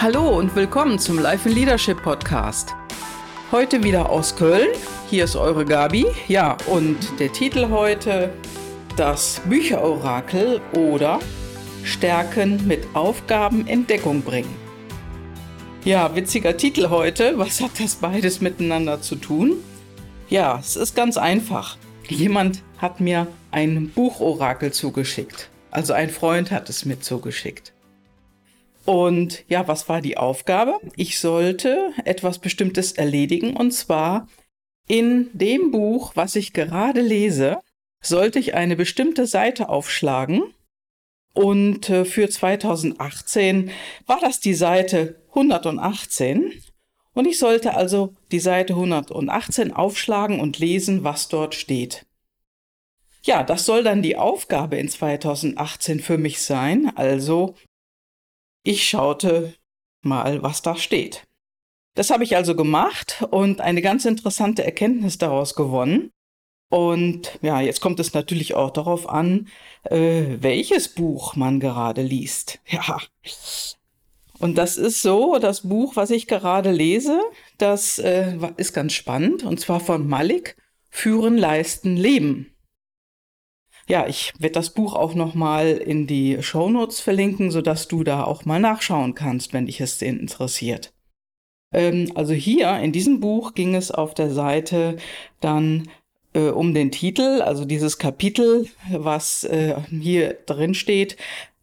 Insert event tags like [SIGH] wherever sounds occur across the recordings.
Hallo und willkommen zum Life in Leadership Podcast. Heute wieder aus Köln. Hier ist eure Gabi. Ja, und der Titel heute das Bücherorakel oder Stärken mit Aufgaben in Deckung bringen. Ja, witziger Titel heute. Was hat das beides miteinander zu tun? Ja, es ist ganz einfach. Jemand hat mir ein Buchorakel zugeschickt. Also ein Freund hat es mir zugeschickt. Und ja, was war die Aufgabe? Ich sollte etwas Bestimmtes erledigen und zwar in dem Buch, was ich gerade lese, sollte ich eine bestimmte Seite aufschlagen. Und äh, für 2018 war das die Seite 118. Und ich sollte also die Seite 118 aufschlagen und lesen, was dort steht. Ja, das soll dann die Aufgabe in 2018 für mich sein. Also ich schaute mal, was da steht. Das habe ich also gemacht und eine ganz interessante Erkenntnis daraus gewonnen. Und ja, jetzt kommt es natürlich auch darauf an, äh, welches Buch man gerade liest. [LAUGHS] Ja. Und das ist so, das Buch, was ich gerade lese, das äh, ist ganz spannend, und zwar von Malik, Führen, Leisten, Leben. Ja, ich werde das Buch auch nochmal in die Show Notes verlinken, sodass du da auch mal nachschauen kannst, wenn dich es interessiert. Ähm, also hier in diesem Buch ging es auf der Seite dann äh, um den Titel, also dieses Kapitel, was äh, hier drin steht,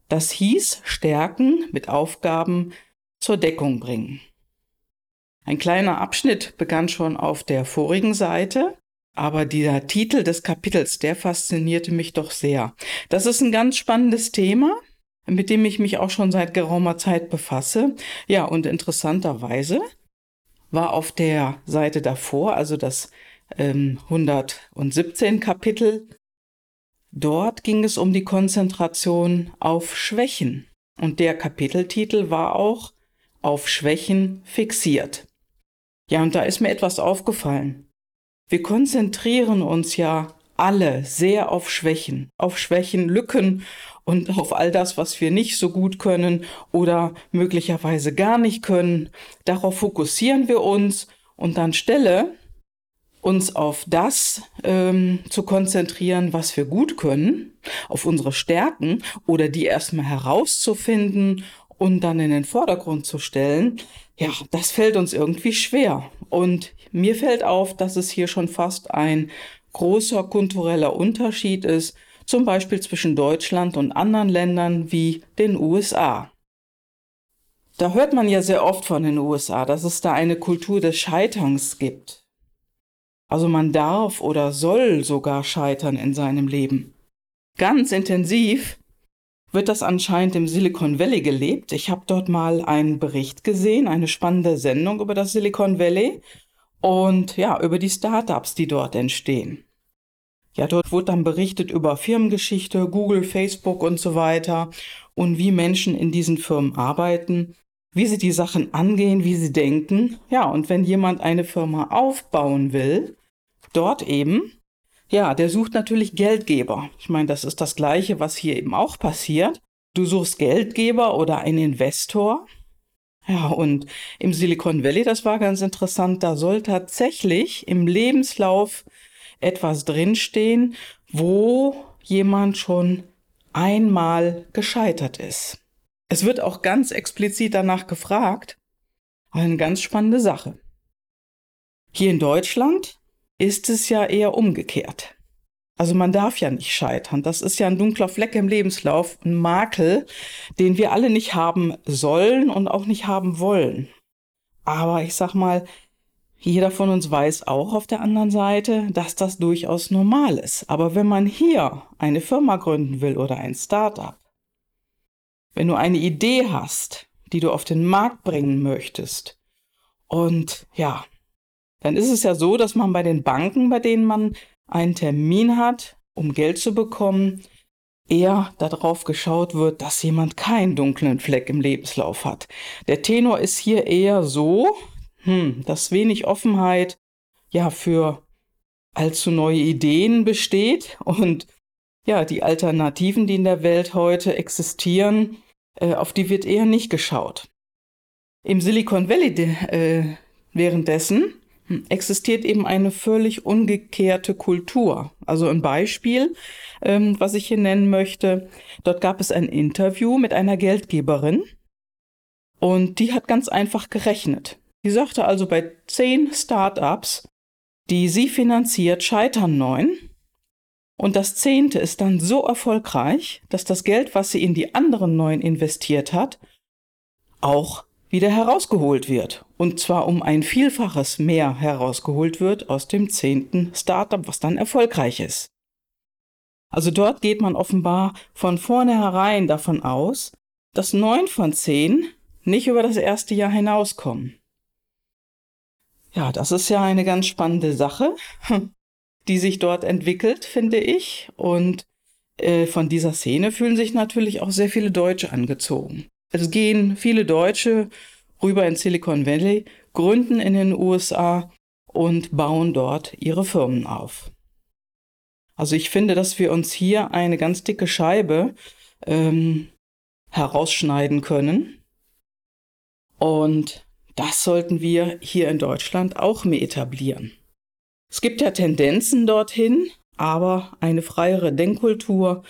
das hieß Stärken mit Aufgaben zur Deckung bringen. Ein kleiner Abschnitt begann schon auf der vorigen Seite aber dieser Titel des Kapitels, der faszinierte mich doch sehr. Das ist ein ganz spannendes Thema, mit dem ich mich auch schon seit geraumer Zeit befasse. Ja, und interessanterweise war auf der Seite davor, also das ähm, 117 Kapitel, dort ging es um die Konzentration auf Schwächen. Und der Kapiteltitel war auch auf Schwächen fixiert. Ja, und da ist mir etwas aufgefallen. Wir konzentrieren uns ja alle sehr auf Schwächen, auf Schwächen, Lücken und auf all das, was wir nicht so gut können oder möglicherweise gar nicht können. Darauf fokussieren wir uns und anstelle uns auf das ähm, zu konzentrieren, was wir gut können, auf unsere Stärken oder die erstmal herauszufinden und dann in den Vordergrund zu stellen, ja, das fällt uns irgendwie schwer. Und mir fällt auf, dass es hier schon fast ein großer kultureller Unterschied ist, zum Beispiel zwischen Deutschland und anderen Ländern wie den USA. Da hört man ja sehr oft von den USA, dass es da eine Kultur des Scheiterns gibt. Also man darf oder soll sogar scheitern in seinem Leben. Ganz intensiv wird das anscheinend im Silicon Valley gelebt. Ich habe dort mal einen Bericht gesehen, eine spannende Sendung über das Silicon Valley und ja, über die Startups, die dort entstehen. Ja, dort wurde dann berichtet über Firmengeschichte, Google, Facebook und so weiter und wie Menschen in diesen Firmen arbeiten, wie sie die Sachen angehen, wie sie denken. Ja, und wenn jemand eine Firma aufbauen will, dort eben, ja, der sucht natürlich Geldgeber. Ich meine, das ist das Gleiche, was hier eben auch passiert. Du suchst Geldgeber oder einen Investor. Ja, und im Silicon Valley, das war ganz interessant, da soll tatsächlich im Lebenslauf etwas drinstehen, wo jemand schon einmal gescheitert ist. Es wird auch ganz explizit danach gefragt. Eine ganz spannende Sache. Hier in Deutschland ist es ja eher umgekehrt. Also man darf ja nicht scheitern. Das ist ja ein dunkler Fleck im Lebenslauf, ein Makel, den wir alle nicht haben sollen und auch nicht haben wollen. Aber ich sag mal, jeder von uns weiß auch auf der anderen Seite, dass das durchaus normal ist. Aber wenn man hier eine Firma gründen will oder ein Startup, wenn du eine Idee hast, die du auf den Markt bringen möchtest und ja, dann ist es ja so, dass man bei den Banken, bei denen man einen Termin hat, um Geld zu bekommen, eher darauf geschaut wird, dass jemand keinen dunklen Fleck im Lebenslauf hat. Der Tenor ist hier eher so, hm, dass wenig Offenheit ja für allzu neue Ideen besteht und ja, die Alternativen, die in der Welt heute existieren, äh, auf die wird eher nicht geschaut. Im Silicon Valley äh, währenddessen existiert eben eine völlig umgekehrte Kultur. Also ein Beispiel, ähm, was ich hier nennen möchte. Dort gab es ein Interview mit einer Geldgeberin und die hat ganz einfach gerechnet. Die sagte also, bei zehn Startups, die sie finanziert, scheitern neun. Und das zehnte ist dann so erfolgreich, dass das Geld, was sie in die anderen neun investiert hat, auch wieder herausgeholt wird. Und zwar um ein Vielfaches mehr herausgeholt wird aus dem zehnten Startup, was dann erfolgreich ist. Also dort geht man offenbar von vornherein davon aus, dass neun von zehn nicht über das erste Jahr hinauskommen. Ja, das ist ja eine ganz spannende Sache, [LAUGHS] die sich dort entwickelt, finde ich. Und äh, von dieser Szene fühlen sich natürlich auch sehr viele Deutsche angezogen. Es gehen viele Deutsche rüber in Silicon Valley, gründen in den USA und bauen dort ihre Firmen auf. Also ich finde, dass wir uns hier eine ganz dicke Scheibe ähm, herausschneiden können. Und das sollten wir hier in Deutschland auch mehr etablieren. Es gibt ja Tendenzen dorthin, aber eine freiere Denkkultur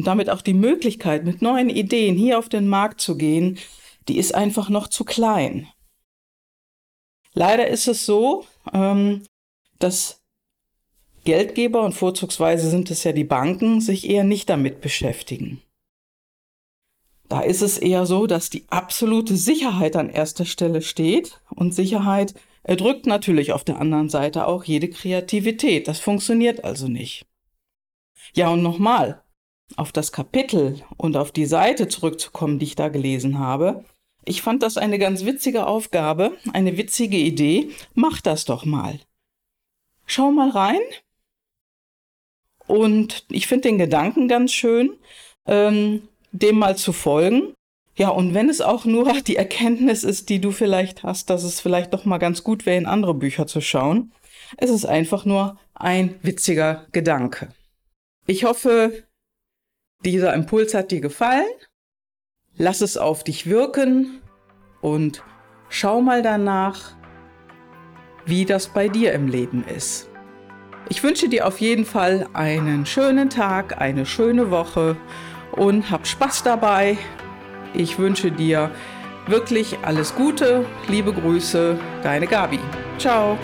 und damit auch die Möglichkeit, mit neuen Ideen hier auf den Markt zu gehen, die ist einfach noch zu klein. Leider ist es so, ähm, dass Geldgeber und vorzugsweise sind es ja die Banken sich eher nicht damit beschäftigen. Da ist es eher so, dass die absolute Sicherheit an erster Stelle steht und Sicherheit erdrückt natürlich auf der anderen Seite auch jede Kreativität. Das funktioniert also nicht. Ja, und nochmal, auf das Kapitel und auf die Seite zurückzukommen, die ich da gelesen habe. Ich fand das eine ganz witzige Aufgabe, eine witzige Idee. Mach das doch mal. Schau mal rein. Und ich finde den Gedanken ganz schön. Ähm, dem mal zu folgen. Ja, und wenn es auch nur [LAUGHS] die Erkenntnis ist, die du vielleicht hast, dass es vielleicht doch mal ganz gut wäre, in andere Bücher zu schauen, es ist einfach nur ein witziger Gedanke. Ich hoffe, dieser Impuls hat dir gefallen. Lass es auf dich wirken und schau mal danach, wie das bei dir im Leben ist. Ich wünsche dir auf jeden Fall einen schönen Tag, eine schöne Woche und hab Spaß dabei. Ich wünsche dir wirklich alles Gute. Liebe Grüße, deine Gabi. Ciao.